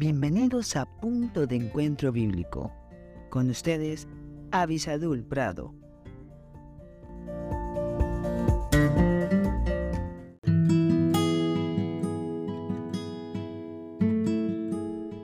Bienvenidos a Punto de Encuentro Bíblico. Con ustedes, Avisadul Prado.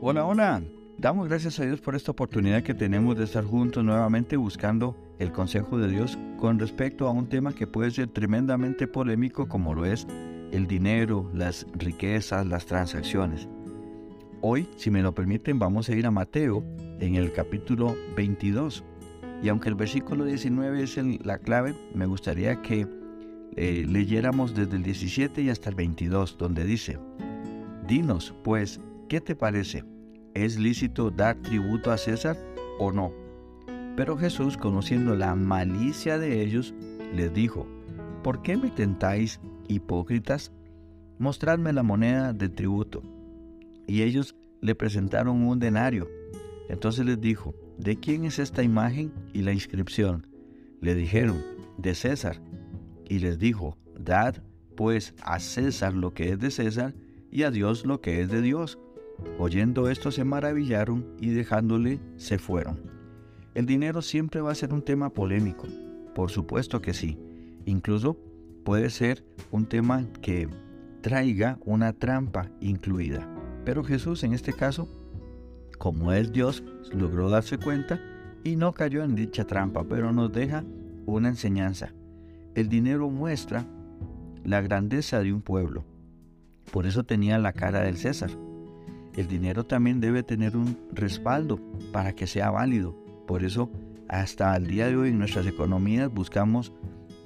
Hola, hola. Damos gracias a Dios por esta oportunidad que tenemos de estar juntos nuevamente buscando el consejo de Dios con respecto a un tema que puede ser tremendamente polémico como lo es el dinero, las riquezas, las transacciones. Hoy, si me lo permiten, vamos a ir a Mateo en el capítulo 22. Y aunque el versículo 19 es la clave, me gustaría que eh, leyéramos desde el 17 y hasta el 22, donde dice, Dinos, pues, ¿qué te parece? ¿Es lícito dar tributo a César o no? Pero Jesús, conociendo la malicia de ellos, les dijo, ¿por qué me tentáis, hipócritas? Mostradme la moneda de tributo. Y ellos le presentaron un denario. Entonces les dijo, ¿de quién es esta imagen y la inscripción? Le dijeron, de César. Y les dijo, dad pues a César lo que es de César y a Dios lo que es de Dios. Oyendo esto se maravillaron y dejándole se fueron. El dinero siempre va a ser un tema polémico, por supuesto que sí. Incluso puede ser un tema que traiga una trampa incluida. Pero Jesús en este caso, como es Dios, logró darse cuenta y no cayó en dicha trampa, pero nos deja una enseñanza. El dinero muestra la grandeza de un pueblo. Por eso tenía la cara del César. El dinero también debe tener un respaldo para que sea válido. Por eso hasta el día de hoy en nuestras economías buscamos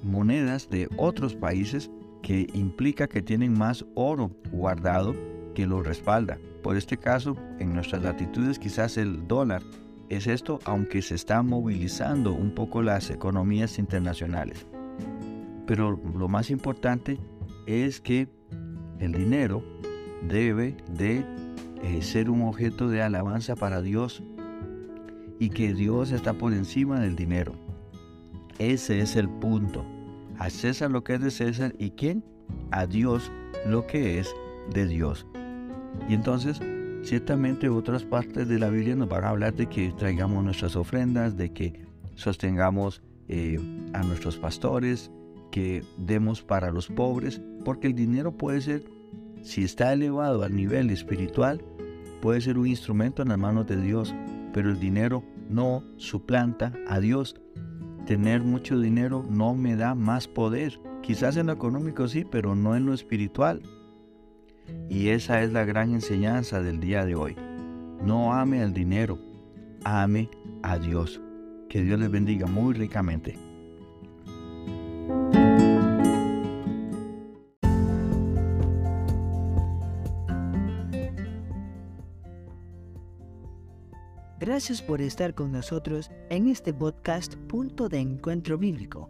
monedas de otros países que implica que tienen más oro guardado que lo respalda. Por este caso, en nuestras latitudes quizás el dólar es esto, aunque se están movilizando un poco las economías internacionales. Pero lo más importante es que el dinero debe de eh, ser un objeto de alabanza para Dios y que Dios está por encima del dinero. Ese es el punto. A César lo que es de César y quién? A Dios lo que es de Dios. Y entonces, ciertamente otras partes de la Biblia nos van a hablar de que traigamos nuestras ofrendas, de que sostengamos eh, a nuestros pastores, que demos para los pobres, porque el dinero puede ser, si está elevado al nivel espiritual, puede ser un instrumento en las manos de Dios, pero el dinero no suplanta a Dios. Tener mucho dinero no me da más poder. Quizás en lo económico sí, pero no en lo espiritual. Y esa es la gran enseñanza del día de hoy. No ame al dinero, ame a Dios. Que Dios les bendiga muy ricamente. Gracias por estar con nosotros en este podcast Punto de Encuentro Bíblico.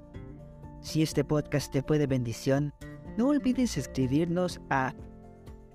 Si este podcast te fue de bendición, no olvides escribirnos a